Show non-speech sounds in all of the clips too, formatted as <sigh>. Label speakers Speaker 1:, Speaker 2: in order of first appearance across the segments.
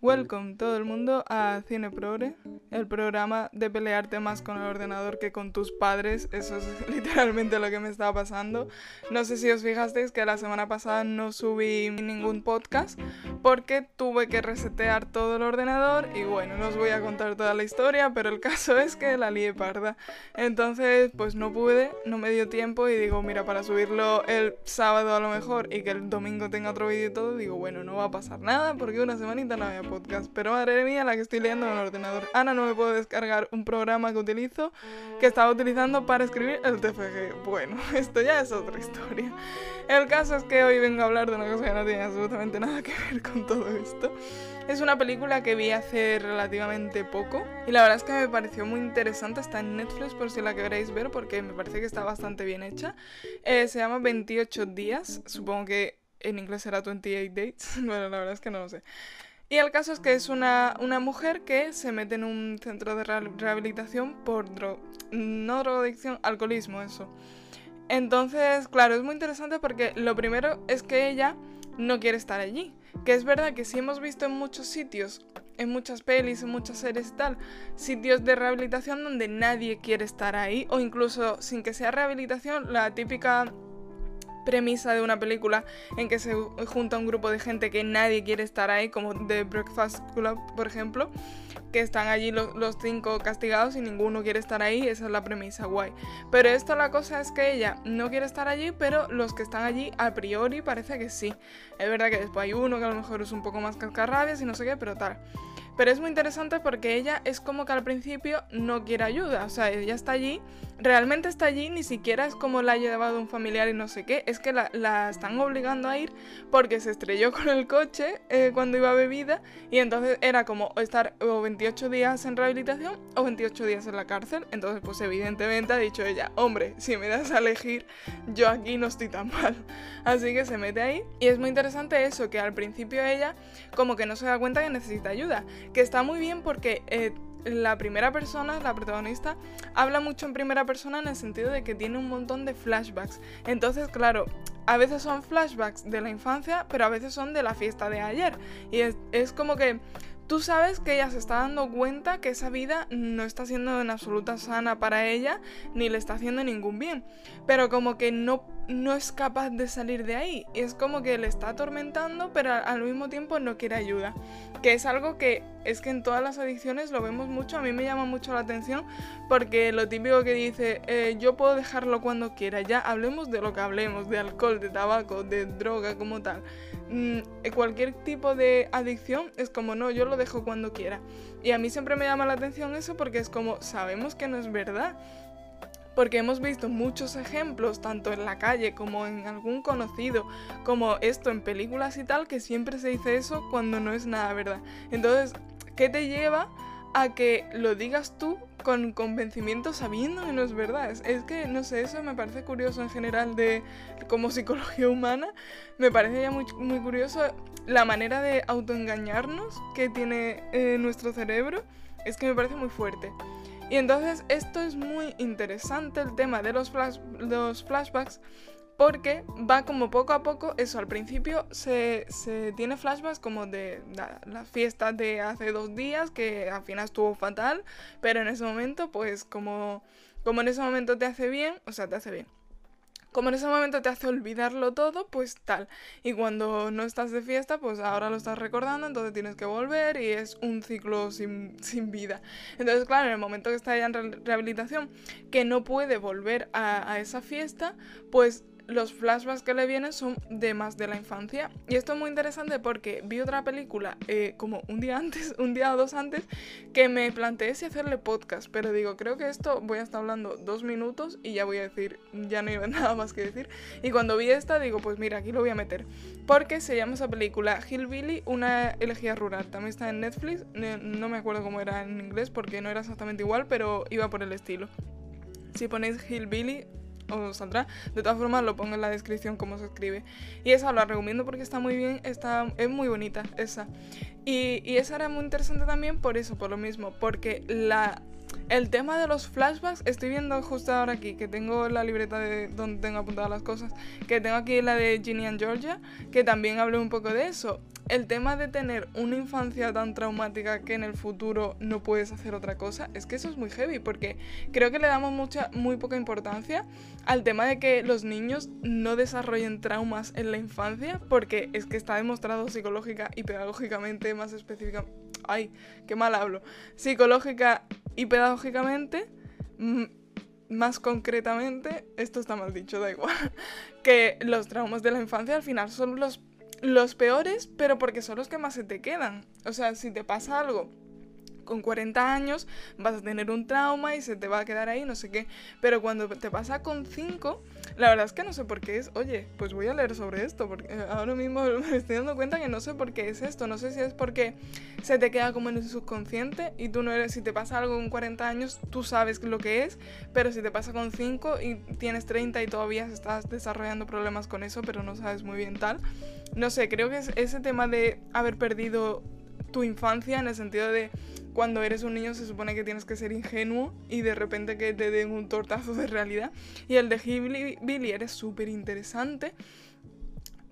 Speaker 1: Welcome todo el mundo a Cine Progre, el programa de pelearte más con el ordenador que con tus padres. Eso es <laughs> literalmente lo que me estaba pasando. No sé si os fijasteis que la semana pasada no subí ningún podcast porque tuve que resetear todo el ordenador y bueno, no os voy a contar toda la historia, pero el <laughs> caso es que la lié parda. Entonces, pues no pude, no me dio tiempo y digo, mira, para subirlo el sábado a lo mejor y que el domingo tenga otro vídeo y todo, digo, bueno, no va a pasar nada porque una semanita no había podcast. Pero madre mía, la que estoy leyendo en el ordenador. Ana, no me puedo descargar un programa que utilizo, que estaba utilizando para escribir el TFG. Bueno, <laughs> esto ya es otra historia. El caso es que hoy vengo a hablar de una cosa que no tiene absolutamente nada que ver con todo esto. Es una película que vi hace relativamente poco y la verdad es que me pareció muy interesante. Está en Netflix por si la queréis ver porque me parece que está bastante bien hecha. Eh, se llama 28 días, supongo que en inglés será 28 Days, <laughs> bueno, la verdad es que no lo sé. Y el caso es que es una, una mujer que se mete en un centro de rehabilitación por dro no drogadicción, alcoholismo, eso. Entonces, claro, es muy interesante porque lo primero es que ella no quiere estar allí. Que es verdad que sí hemos visto en muchos sitios, en muchas pelis, en muchas series y tal, sitios de rehabilitación donde nadie quiere estar ahí, o incluso sin que sea rehabilitación, la típica premisa de una película en que se junta un grupo de gente que nadie quiere estar ahí, como The Breakfast Club, por ejemplo, que están allí los, cinco castigados y ninguno quiere estar ahí, esa es la premisa, guay. Pero esto la cosa es que ella no quiere estar allí, pero los que están allí a priori parece que sí. Es verdad que después hay uno que a lo mejor es un poco más cascarrabias y no sé qué, pero tal. Pero es muy interesante porque ella es como que al principio no quiere ayuda. O sea, ella está allí, realmente está allí, ni siquiera es como la ha llevado un familiar y no sé qué. Es que la, están obligando a ir porque se estrelló <laughs> con el coche eh, cuando iba bebida. Y entonces era como estar o 28 días en rehabilitación o 28 días en la cárcel. Entonces, pues evidentemente ha dicho ella, hombre, si me das a elegir, yo aquí no estoy tan <laughs> mal. Así que se mete ahí. Y es muy interesante eso, que al principio ella como que no se da cuenta que necesita ayuda que está muy bien porque eh, la primera persona, la protagonista, habla mucho en primera persona en el sentido de que tiene un montón de flashbacks. Entonces, claro, a veces son flashbacks de la infancia, pero a veces son de la fiesta de ayer. Y es, es como que tú sabes que ella se está dando cuenta que esa vida no está siendo en absoluta sana para ella, ni le está haciendo ningún bien. Pero como que no no es capaz de salir de ahí. Es como que le está atormentando, pero al mismo tiempo no quiere ayuda. Que es algo que es que en todas las adicciones lo vemos mucho. A mí me llama mucho la atención porque lo típico que dice, eh, yo puedo dejarlo cuando quiera. Ya hablemos de lo que hablemos, de alcohol, de tabaco, de droga como tal. Mm, cualquier tipo de adicción es como, no, yo lo dejo cuando quiera. Y a mí siempre me llama la atención eso porque es como, sabemos que no es verdad porque hemos visto muchos ejemplos, tanto en la calle como en algún conocido, como esto en películas y tal, que siempre se dice eso cuando no es nada verdad. Entonces, ¿qué te lleva a que lo digas tú con convencimiento sabiendo que no es verdad. Es, que, no sé, eso me parece curioso en general de como psicología humana. Me parece ya muy, muy curioso la manera de autoengañarnos que tiene eh, nuestro cerebro. Es que me parece muy fuerte. Y entonces esto es muy interesante el tema de los, los flashbacks porque va como poco a poco, eso al principio se, tiene flashbacks como de la, fiesta de hace dos días que al final estuvo fatal, pero en ese momento pues como, como en ese momento te hace bien, o sea, te hace bien como en ese momento te hace olvidarlo todo, pues tal. Y cuando no estás de fiesta, pues ahora lo estás recordando, entonces tienes que volver y es un ciclo sin, vida. Entonces, claro, en el momento que está ya en rehabilitación, que no puede volver a esa fiesta, pues los flashbacks que le vienen son de más de la infancia. Y esto es muy interesante porque vi otra película eh, como un día <laughs> antes, un día o dos antes, que me planteé si hacerle podcast. Pero digo, creo que esto voy a estar hablando dos minutos y ya voy a decir, ya no hay <laughs> nada más que decir. Y cuando vi esta, digo, pues mira, aquí lo voy a meter. Porque se llama esa película Hillbilly, una elegía rural. También está en Netflix. No me acuerdo cómo era en inglés porque no era exactamente igual, pero iba por el estilo. Si ponéis Hillbilly, os saldrá. De todas formas, lo pongo en la descripción cómo se escribe. Y esa la recomiendo porque está muy bien, está, es muy bonita esa. Y, y esa era muy interesante también por eso, por lo mismo, porque la, el tema de los flashbacks, estoy viendo justo ahora aquí, que tengo la libreta de donde tengo apuntadas las cosas, que tengo aquí la de Ginny and Georgia, que también hablé un poco de eso. el tema de tener una infancia tan traumática que en el futuro no puedes hacer otra cosa, es que eso es muy heavy, porque creo que le damos mucha, muy poca importancia al tema de que los niños no desarrollen traumas en la infancia, porque es que está demostrado psicológica y pedagógicamente más específica. Ay, qué mal hablo. Psicológica y pedagógicamente más concretamente, esto está mal dicho, da igual, <laughs> que los traumas de la infancia al final son los, los peores, pero porque son los que más se te quedan. O sea, si te pasa algo con 40 años vas a tener un trauma y se te va a quedar ahí, no sé qué. Pero cuando te pasa con 5, la verdad es que no sé por qué es, oye, pues voy a leer sobre esto, porque ahora mismo <laughs> me estoy dando cuenta que no sé por qué es esto, no sé si es porque se te queda como en el subconsciente y tú no eres, si te pasa algo con 40 años, tú sabes lo que es, pero si te pasa con 5 y tienes 30 y todavía estás desarrollando problemas con eso, pero no sabes muy bien tal, no sé, creo que es ese tema de haber perdido tu infancia en el sentido de cuando eres un niño se supone que tienes que ser ingenuo y de repente que te den un tortazo de realidad. Y el de Billy eres súper interesante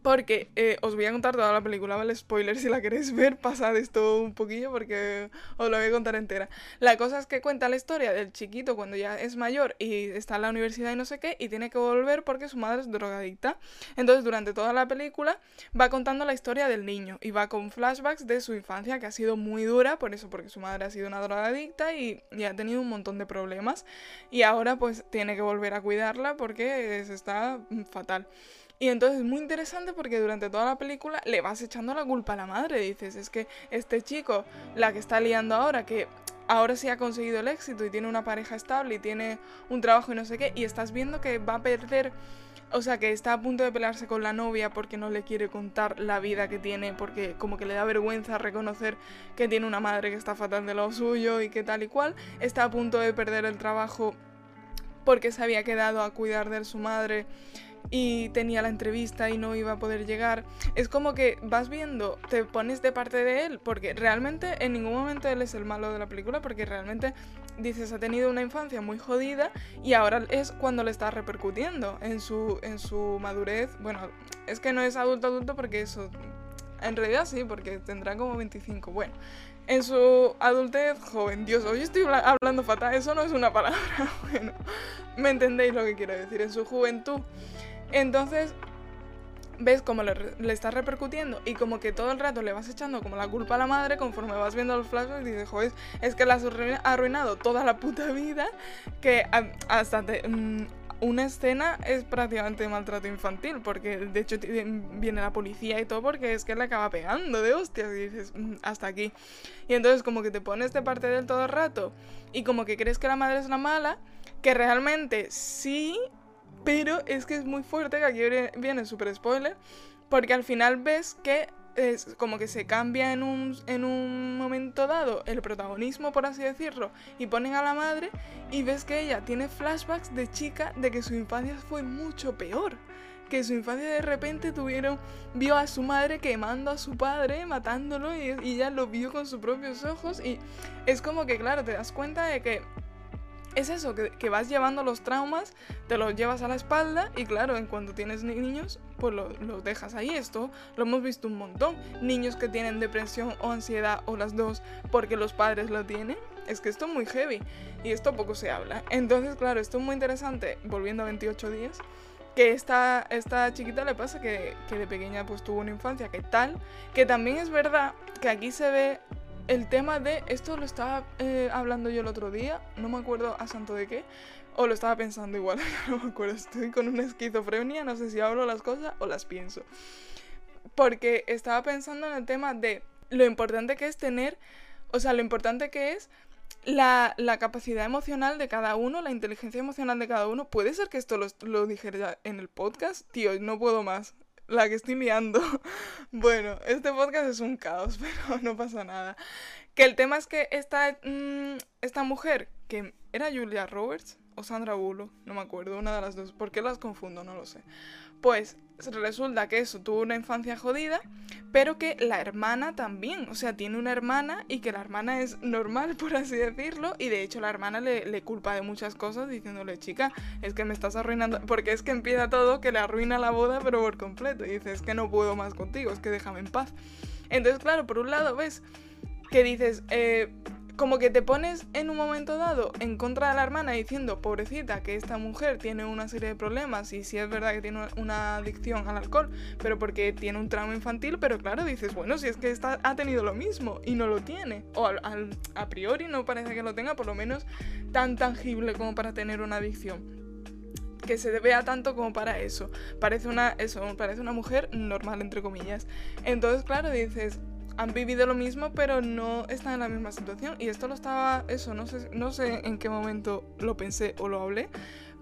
Speaker 1: porque eh, os voy a contar toda la película, ¿vale? Spoiler, si la queréis ver, <laughs> pasad esto un poquillo porque os lo voy a contar entera. La cosa es que cuenta la historia del chiquito cuando ya es mayor y está en la universidad y no sé qué, y tiene que volver porque su madre es drogadicta. Entonces, durante toda la película va contando la historia del niño y va con flashbacks de su infancia que ha sido muy dura, por eso, porque su madre ha sido una drogadicta y, y ha tenido un montón de problemas. Y ahora pues tiene que volver a cuidarla porque se está fatal. Y entonces es muy interesante porque durante toda la película le vas echando la culpa a la madre. Dices, es que este chico, la que está liando ahora, que ahora sí ha conseguido el éxito y tiene una pareja estable y tiene un trabajo y no sé qué, y estás viendo que va a perder, o sea, que está a punto de pelearse con la novia porque no le quiere contar la vida que tiene, porque como que le da vergüenza reconocer que tiene una madre que está fatal de lo suyo y que tal y cual, está a punto de perder el trabajo porque se había quedado a cuidar de su madre y tenía la entrevista y no iba a poder llegar. Es como que vas viendo, te pones de parte de él, porque realmente en ningún momento él es el malo de la película, porque realmente dices ha tenido una infancia muy jodida y ahora es cuando le está repercutiendo en su, en su madurez. Bueno, es que no es adulto adulto porque eso... En realidad sí, porque tendrá como 25. Bueno, en su adultez joven. Dios, hoy estoy hablando fatal, eso no es una palabra. <laughs> Bueno, me entendéis lo que quiero decir. En su juventud entonces, ves cómo le, está repercutiendo y como que todo el rato le vas echando como la culpa a la madre conforme vas viendo los flashbacks y dices, joder, es que la has arruinado toda la puta vida que hasta mm, una escena es prácticamente maltrato infantil porque de hecho viene la policía y todo porque es que le acaba pegando de hostias y dices, mm, hasta aquí. Y entonces como que te pones de parte del todo el rato y como que crees que la madre es la mala, que realmente sí pero es que es muy fuerte, que aquí viene súper spoiler, porque al final ves que es como que se cambia en un, en un momento dado el protagonismo, por así decirlo, y ponen a la madre y ves que ella tiene flashbacks de chica de que su infancia fue mucho peor. Que su infancia de repente tuvieron, vio a su madre quemando a su padre, matándolo, y, y ella lo vio con sus propios ojos. Y es como que, claro, te das cuenta de que es eso, que, vas llevando los traumas, te los llevas a la espalda y claro, en cuando tienes niños, pues los lo dejas ahí. Esto lo hemos visto un montón. Niños que tienen depresión o ansiedad o las dos porque los padres lo tienen. Es que esto es muy heavy y esto poco se habla. Entonces, claro, esto es muy interesante, volviendo a 28 días, que esta, esta chiquita le pasa que, que de pequeña pues tuvo una infancia que tal, que también es verdad que aquí se ve el tema de, esto lo estaba eh, hablando yo el otro día, no me acuerdo a santo de qué, o lo estaba pensando igual, <laughs> no me acuerdo, estoy con una esquizofrenia, no sé si hablo las cosas o las pienso. Porque estaba pensando en el tema de lo importante que es tener, o sea, lo importante que es la, capacidad emocional de cada uno, la inteligencia emocional de cada uno. Puede ser que esto lo, lo dijera en el podcast, tío, no puedo más la que estoy liando. <laughs> bueno, este podcast es un caos, <laughs> pero no pasa nada. Que el tema es que esta, mm, esta mujer, que era Julia Roberts o Sandra Bullock, no me acuerdo, una de las dos, ¿por qué las confundo? No lo sé. Pues resulta que eso tuvo una infancia jodida, pero que la hermana también, o sea, tiene una hermana y que la hermana es normal, por así decirlo, y de hecho la hermana le, culpa de muchas cosas diciéndole, chica, es que me estás arruinando, porque es que empieza todo que le arruina la boda, pero por completo, y dice, es que no puedo más contigo, es que déjame en paz. Entonces, claro, por un lado ves que dices, eh, como que te pones en un momento dado en contra de la hermana diciendo, pobrecita, que esta mujer tiene una serie de problemas y si es verdad que tiene una adicción al alcohol, pero porque tiene un trauma infantil, pero claro, dices, bueno, si es que esta ha tenido lo mismo y no lo tiene, o a priori no parece que lo tenga, por lo menos tan tangible como para tener una adicción que se vea tanto como para eso. Parece una, eso, parece una mujer normal, entre comillas. Entonces, claro, dices, han vivido lo mismo, pero no están en la misma situación. Y esto lo estaba, eso, no sé, no sé en qué momento lo pensé o lo hablé,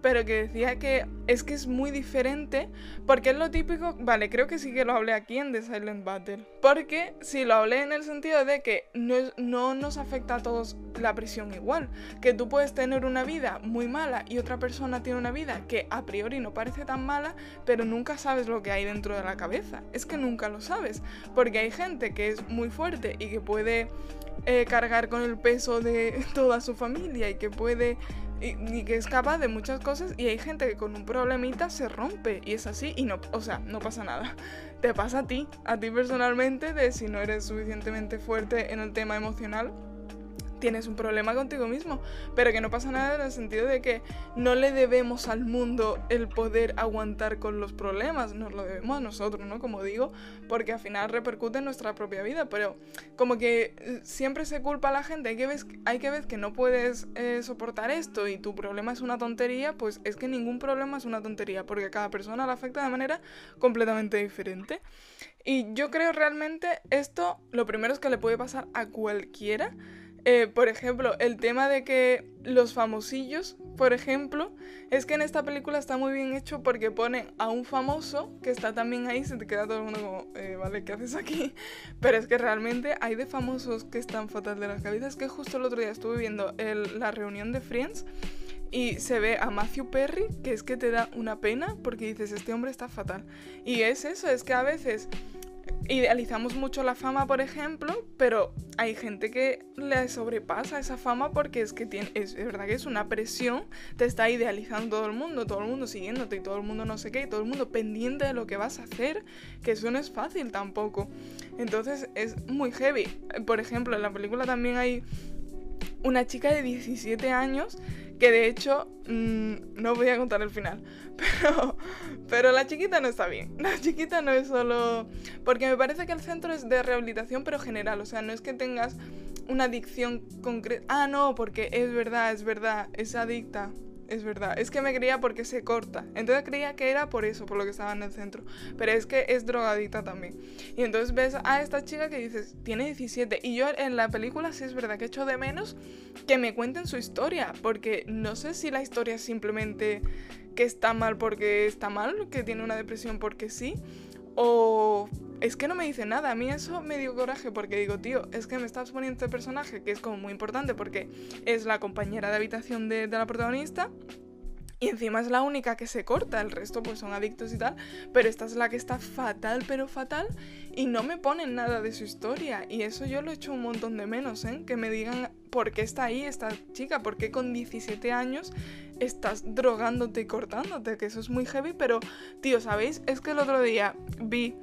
Speaker 1: pero que decía que es que es muy diferente, porque es lo típico, vale, creo que sí que lo hablé aquí en The Silent Battle, porque sí lo hablé en el sentido de que no, no nos afecta a todos la presión igual, que tú puedes tener una vida muy mala y otra persona tiene una vida que a priori no parece tan mala, pero nunca sabes lo que hay dentro de la cabeza, es que nunca lo sabes, porque hay gente que es muy fuerte y que puede eh, cargar con el peso de <laughs> toda su familia y que puede y, que es capaz de muchas cosas y hay gente que con un problemita se rompe y es así y no, o sea, no pasa nada. <laughs> Te pasa a ti, a ti personalmente de si no eres suficientemente fuerte en el tema emocional tienes un problema contigo mismo, pero que no pasa nada en el sentido de que no le debemos al mundo el poder aguantar con los problemas, nos lo debemos a nosotros, ¿no? Como digo, porque al final repercute en nuestra propia vida, pero como que eh, siempre se culpa a la gente, hay que ver, hay que, ver que no puedes eh, soportar esto y tu problema es una tontería, pues es que ningún problema es una tontería, porque cada persona le afecta de manera completamente diferente. Y yo creo realmente esto, lo primero es que le puede pasar a cualquiera, eh, por ejemplo, el tema de que los famosillos, por ejemplo, es que en esta película está muy bien hecho porque ponen a un famoso que está también ahí, se te queda todo el mundo como, eh, vale, ¿qué haces aquí? <laughs> Pero es que realmente hay de famosos que están fatal de las cabezas, que justo el otro día estuve viendo la reunión de Friends y se ve a Matthew Perry, que es que te da una pena porque dices, este hombre está fatal. Y es eso, es que a veces idealizamos mucho la fama, por ejemplo, pero hay gente que le sobrepasa esa fama porque es que tiene, es, verdad que es una presión, te está idealizando todo el mundo, todo el mundo siguiéndote y todo el mundo no sé qué, y todo el mundo pendiente de lo que vas a hacer, que eso no es fácil tampoco. Entonces es muy heavy. Por ejemplo, en la película también hay una chica de 17 años que de hecho, mm, no voy a contar el final, <laughs> pero, pero la chiquita no está bien. <laughs> La chiquita no es solo... Porque me parece que el centro es de rehabilitación, pero general. O sea, no es que tengas una adicción concreta. Ah, no, porque es verdad, es verdad, es adicta es verdad. Es que me creía porque se corta. Entonces creía que era por eso, por lo que estaba en el centro. Pero es que es drogadita también. Y entonces ves a esta chica que dices, tiene 17. Y yo en la película sí es verdad que echo de menos que me cuenten su historia. Porque no sé si la historia es simplemente que está mal porque está mal, que tiene una depresión porque sí. O es que no me dice nada. A mí eso me dio coraje porque digo, tío, es que me estás poniendo este personaje que es como muy importante porque es la compañera de habitación de, la protagonista. Y encima es la única que se corta, el resto pues son adictos y tal, pero esta es la que está fatal, pero fatal, y no me ponen nada de su historia. Y eso yo lo he hecho un montón de menos, ¿eh? Que me digan por qué está ahí esta chica, por qué con 17 años estás drogándote y cortándote, que eso es muy heavy, pero tío, ¿sabéis? Es que el otro día vi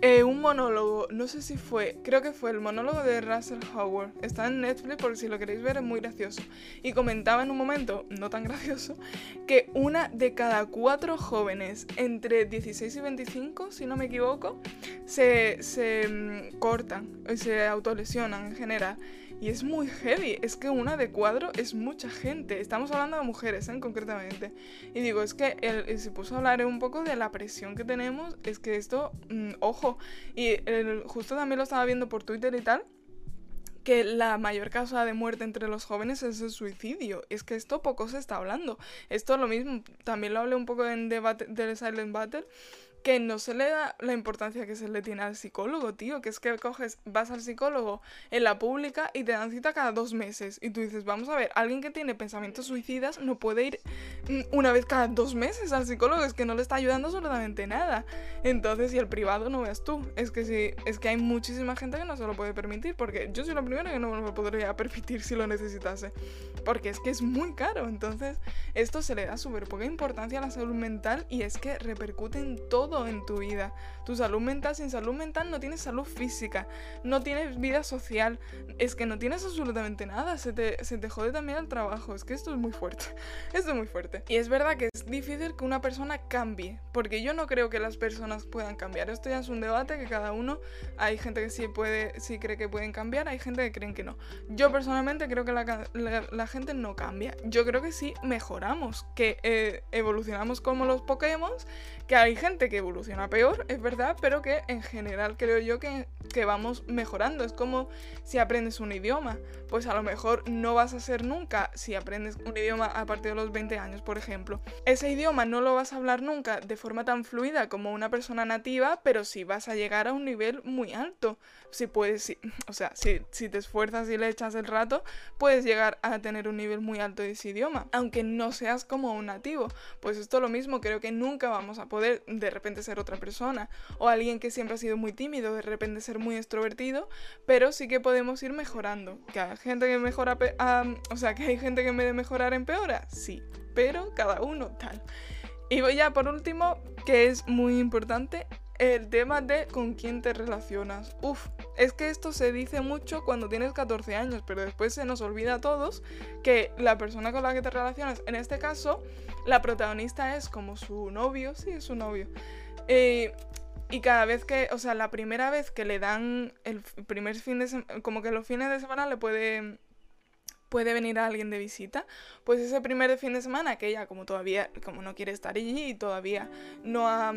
Speaker 1: eh, un monólogo, no sé si fue, creo que fue el monólogo de Russell Howard. Está en Netflix por si lo queréis ver, es muy gracioso. Y comentaba en un momento, no tan gracioso, que una de cada cuatro jóvenes entre 16 y 25, si no me equivoco, se, se mm, cortan, se autolesionan en general. Y es muy heavy, es que una de cuadro es mucha gente. Estamos hablando de mujeres, ¿eh? concretamente. Y digo, es que él, se puso a hablar un poco de la presión que tenemos. Es que esto, mm, ojo, y justo también lo estaba viendo por Twitter y tal que la mayor causa de muerte entre los jóvenes es el suicidio. Es que esto poco se está hablando. Esto lo mismo, también lo hablé un poco en del Silent Battle, que no se le da la importancia que se le tiene al psicólogo, tío. Que es que coges, vas al psicólogo en la pública y te dan cita cada dos meses. Y tú dices, vamos a ver, alguien que tiene pensamientos suicidas no puede ir mm, una vez cada dos meses al psicólogo. Es que no le está ayudando absolutamente nada. Entonces, y el privado no veas tú. Es que sí, es que hay muchísima gente que no se lo puede permitir. Porque yo soy la primera que no me lo podría <laughs> permitir si lo necesitase. Porque es que es muy caro. Entonces, esto se le da súper poca importancia a la salud mental y es que repercute en todo en tu vida. Tu salud mental, sin salud mental no tienes salud física, no tienes vida social, es que no tienes absolutamente nada, se te, se te jode también el trabajo, es que esto es muy fuerte, <laughs> esto es muy fuerte. Y es verdad que es difícil que una persona cambie, porque yo no creo que las personas puedan cambiar, esto ya es un debate que cada uno, hay gente que sí puede, sí cree que pueden cambiar, hay gente que creen que no. Yo personalmente creo que la, la, gente no cambia, yo creo que sí mejoramos, que eh, evolucionamos como los Pokémon, que hay gente que evoluciona peor, es verdad, pero que en general creo yo que, que, vamos mejorando. Es como si aprendes un idioma, pues a lo mejor no vas a ser nunca, si aprendes un idioma a partir de los 20 años, por ejemplo, ese idioma no lo vas a hablar nunca de forma tan fluida como una persona nativa, pero sí vas a llegar a un nivel muy alto. Si puedes, o sea, si, si te esfuerzas y le echas el rato, puedes llegar a tener un nivel muy alto de ese idioma, aunque no seas como un nativo. Pues esto lo mismo, creo que nunca vamos a poder de repente ser otra persona o alguien que siempre ha sido muy tímido de repente ser muy extrovertido, pero sí que podemos ir mejorando. Que hay gente que mejora, o sea, que hay gente que en vez de mejorar empeora, sí, pero cada uno tal. Y voy ya por último, que es muy importante, el tema de con quién te relacionas. Uf, es que esto se dice mucho cuando tienes 14 años, pero después se nos olvida a todos que la persona con la que te relacionas, en este caso, la protagonista es como su novio, sí, es su novio. Eh, y cada vez que, o sea, la primera vez que le dan el primer fin de semana, como que los fines de semana le puede puede venir a alguien de visita, pues ese primer fin de semana que ella como todavía, como no quiere estar allí y todavía no ha,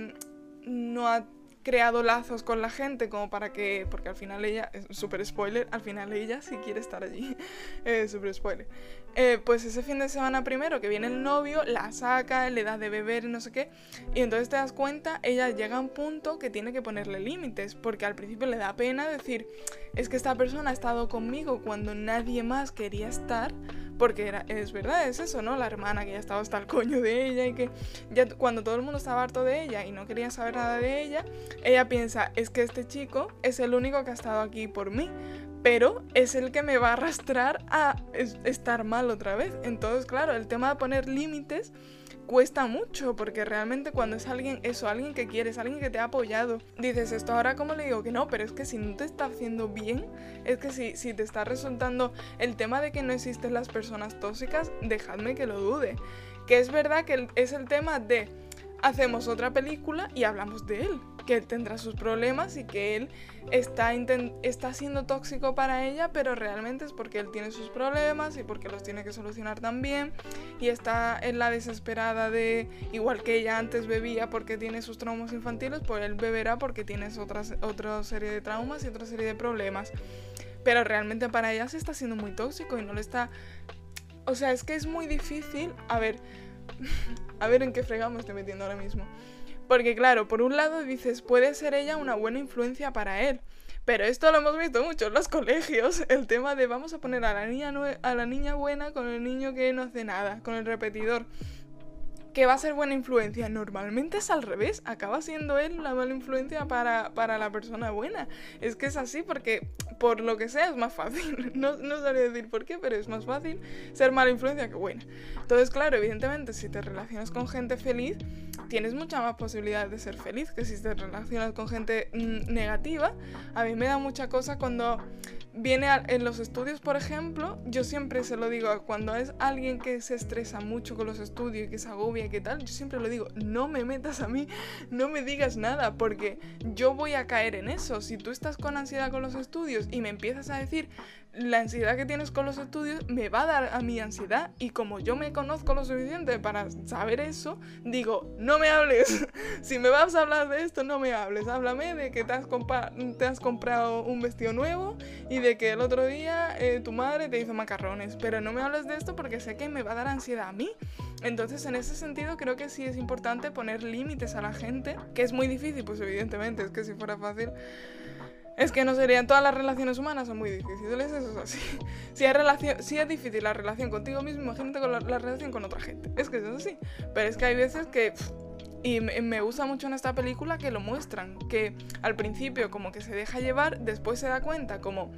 Speaker 1: no ha creado lazos con la gente como para que, porque al final ella, es súper spoiler, al final ella sí quiere estar allí, <laughs> eh, súper spoiler. Eh, pues ese fin de semana primero que viene el novio, la saca, le da de beber no sé qué, y entonces te das cuenta, ella llega a un punto que tiene que ponerle límites, porque al principio le da pena decir, es que esta persona ha estado conmigo cuando nadie más quería estar, porque era, es verdad, es eso, ¿no? La hermana que ya estaba hasta el coño de ella y que ya cuando todo el mundo estaba harto de ella y no quería saber nada de ella, ella piensa, es que este chico es el único que ha estado aquí por mí, pero es el que me va a arrastrar a estar mal otra vez. Entonces, claro, el tema de poner límites cuesta mucho porque realmente cuando es alguien, eso, alguien que quieres, alguien que te ha apoyado, dices esto ahora como le digo que no, pero es que si no te está haciendo bien, es que si, si te está resultando el tema de que no existen las personas tóxicas, dejadme que lo dude. Que es verdad que es el tema de hacemos otra película y hablamos de él, que él tendrá sus problemas y que él está, está siendo tóxico para ella, pero realmente es porque él tiene sus problemas y porque los tiene que solucionar también y está en la desesperada de, igual que ella antes bebía porque tiene sus traumas infantiles, pues él beberá porque tiene otra, otra serie de traumas y otra serie de problemas. Pero realmente para ella se está siendo muy tóxico y no le está... O sea, es que es muy difícil... A ver, <laughs> a ver en qué fregamos estoy metiendo ahora mismo. Porque claro, por un lado dices, puede ser ella una buena influencia para él. Pero esto lo hemos visto mucho en los <laughs> colegios, el tema de vamos a poner a la niña, a la niña buena con el niño que no hace nada, con el repetidor que va a ser buena influencia. Normalmente es al revés, acaba siendo él la mala influencia para, para la persona buena. Es que es así porque por lo que sea es más fácil. <laughs> No, no sabría decir por qué, pero es más fácil ser mala influencia que buena. Entonces, claro, evidentemente, si te relacionas con gente feliz, tienes mucha más posibilidad de ser feliz que si te relacionas con gente mm, negativa. A mí me da mucha cosa cuando viene en los estudios, por ejemplo, yo siempre se lo digo, cuando es alguien que se estresa mucho con los estudios y que se agobia y que tal, yo siempre lo digo, no me metas a mí, no me digas nada, porque yo voy a caer en eso. Si tú estás con ansiedad con los estudios y me empiezas a decir, la ansiedad que tienes con los estudios me va a dar a mi ansiedad y como yo me conozco lo suficiente para saber eso, digo, no me hables. <laughs> si me vas a hablar de esto, no me hables. Háblame de que te has, comprado un vestido nuevo y de que el otro día eh, tu madre te hizo macarrones, pero no me hables de esto porque sé que me va a dar ansiedad a mí. Entonces, en ese sentido, creo que sí es importante poner límites a la gente, que es muy difícil, pues evidentemente, es que si fuera fácil es que no serían todas las relaciones humanas son muy difíciles, eso es así. <laughs> Si, hay si es difícil la relación contigo mismo, imagínate con la, relación con otra gente. Es que eso es así. Pero es que hay veces que... y me gusta mucho en esta película que lo muestran, que al principio como que se deja llevar, después se da cuenta como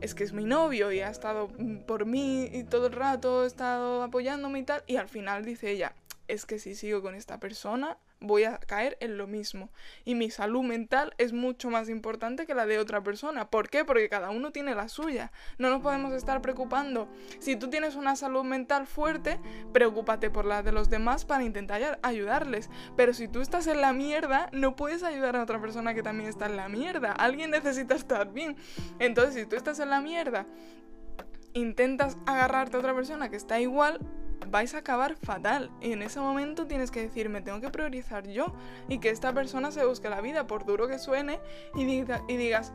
Speaker 1: es que es mi novio y ha estado por mí y todo el rato ha estado apoyándome y tal, y al final dice ella, es que si sigo con esta persona voy a caer en lo mismo. Y mi salud mental es mucho más importante que la de otra persona. ¿Por qué? Porque cada uno tiene la suya. No nos podemos estar preocupando. Si tú tienes una salud mental fuerte, preocúpate por la de los demás para intentar ayudarles. Pero si tú estás en la mierda, no puedes ayudar a otra persona que también está en la mierda. Alguien necesita estar bien. Entonces, si tú estás en la mierda, intentas agarrarte a otra persona que está igual, vais a acabar fatal. Y en ese momento tienes que decir, me tengo que priorizar yo y que esta persona se busque la vida, por duro que suene, y, y digas,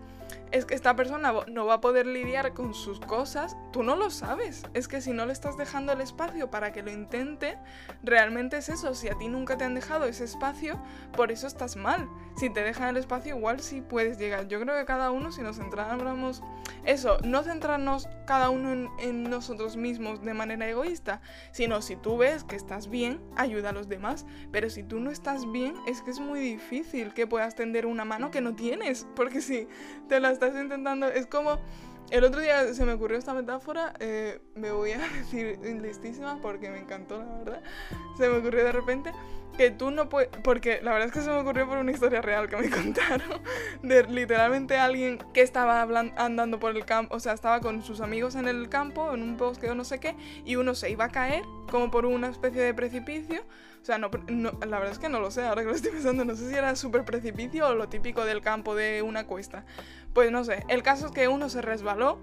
Speaker 1: es que esta persona no va a poder lidiar con sus cosas, tú no lo sabes. Es que si no le estás dejando el espacio para que lo intente, realmente es eso. Si a ti nunca te han dejado ese espacio, por eso estás mal. Si te dejan el espacio, igual sí puedes llegar. Yo creo que cada uno, si nos centráramos, eso, no centrarnos cada uno en, nosotros mismos de manera egoísta, sino si tú ves que estás bien, ayuda a los demás. Pero si tú no estás bien, es que es muy difícil que puedas tender una mano que no tienes. Porque si te la estás intentando. Es como. El otro día se me ocurrió esta metáfora, eh, me voy a <laughs> decir listísima porque me encantó, la verdad. Se me ocurrió de repente que tú no puedes, porque la verdad es que se me ocurrió por una historia real que me <laughs> contaron, de literalmente alguien que estaba andando por el campo, o sea, estaba con sus amigos en el campo, en un bosque o no sé qué, y uno se iba a caer como por una especie de precipicio. O sea, no, la verdad es que no lo sé, ahora que lo estoy pensando, no sé si era súper precipicio o lo típico del campo de una cuesta. Pues no sé, el caso es que uno se resbaló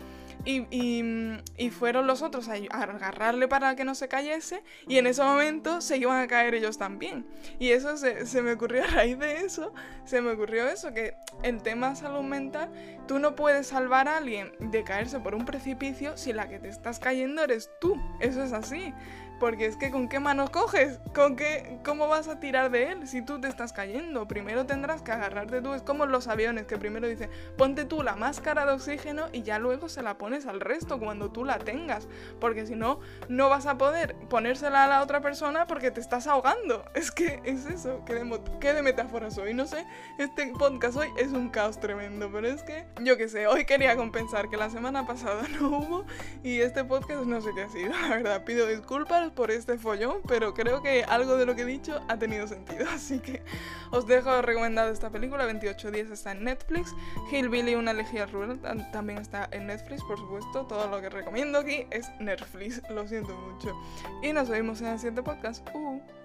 Speaker 1: y, y, fueron los otros a, agarrarle para que no se cayese y en ese momento se iban a caer ellos también. Y eso se, se, me ocurrió a raíz de eso, se me ocurrió eso, que el tema salud mental, tú no puedes salvar a alguien de caerse por un precipicio si la que te estás cayendo eres tú. Eso es así. Porque es que con qué mano coges, con qué, cómo vas a tirar de él si tú te estás cayendo. Primero tendrás que agarrarte tú. Es como los aviones que primero dicen, ponte tú la máscara de oxígeno y ya luego se la pones al resto cuando tú la tengas. Porque si no, no vas a poder ponérsela a la otra persona porque te estás ahogando. <laughs> Es que es eso, qué de, qué de metáfora soy. No sé, este podcast hoy es un caos tremendo, pero es que yo qué sé, hoy quería compensar que la semana pasada <laughs> no hubo y este podcast no sé qué ha sido. <laughs> La verdad, pido disculpas por este follón, pero creo que algo de lo que he dicho ha tenido sentido. <laughs> Así que os dejo recomendado esta película. 28 días está en Netflix. Hillbilly, una elegía rural, también está en Netflix, por supuesto. Todo lo que recomiendo aquí es Netflix. Lo siento mucho. Y nos vemos en el siguiente podcast. Uh.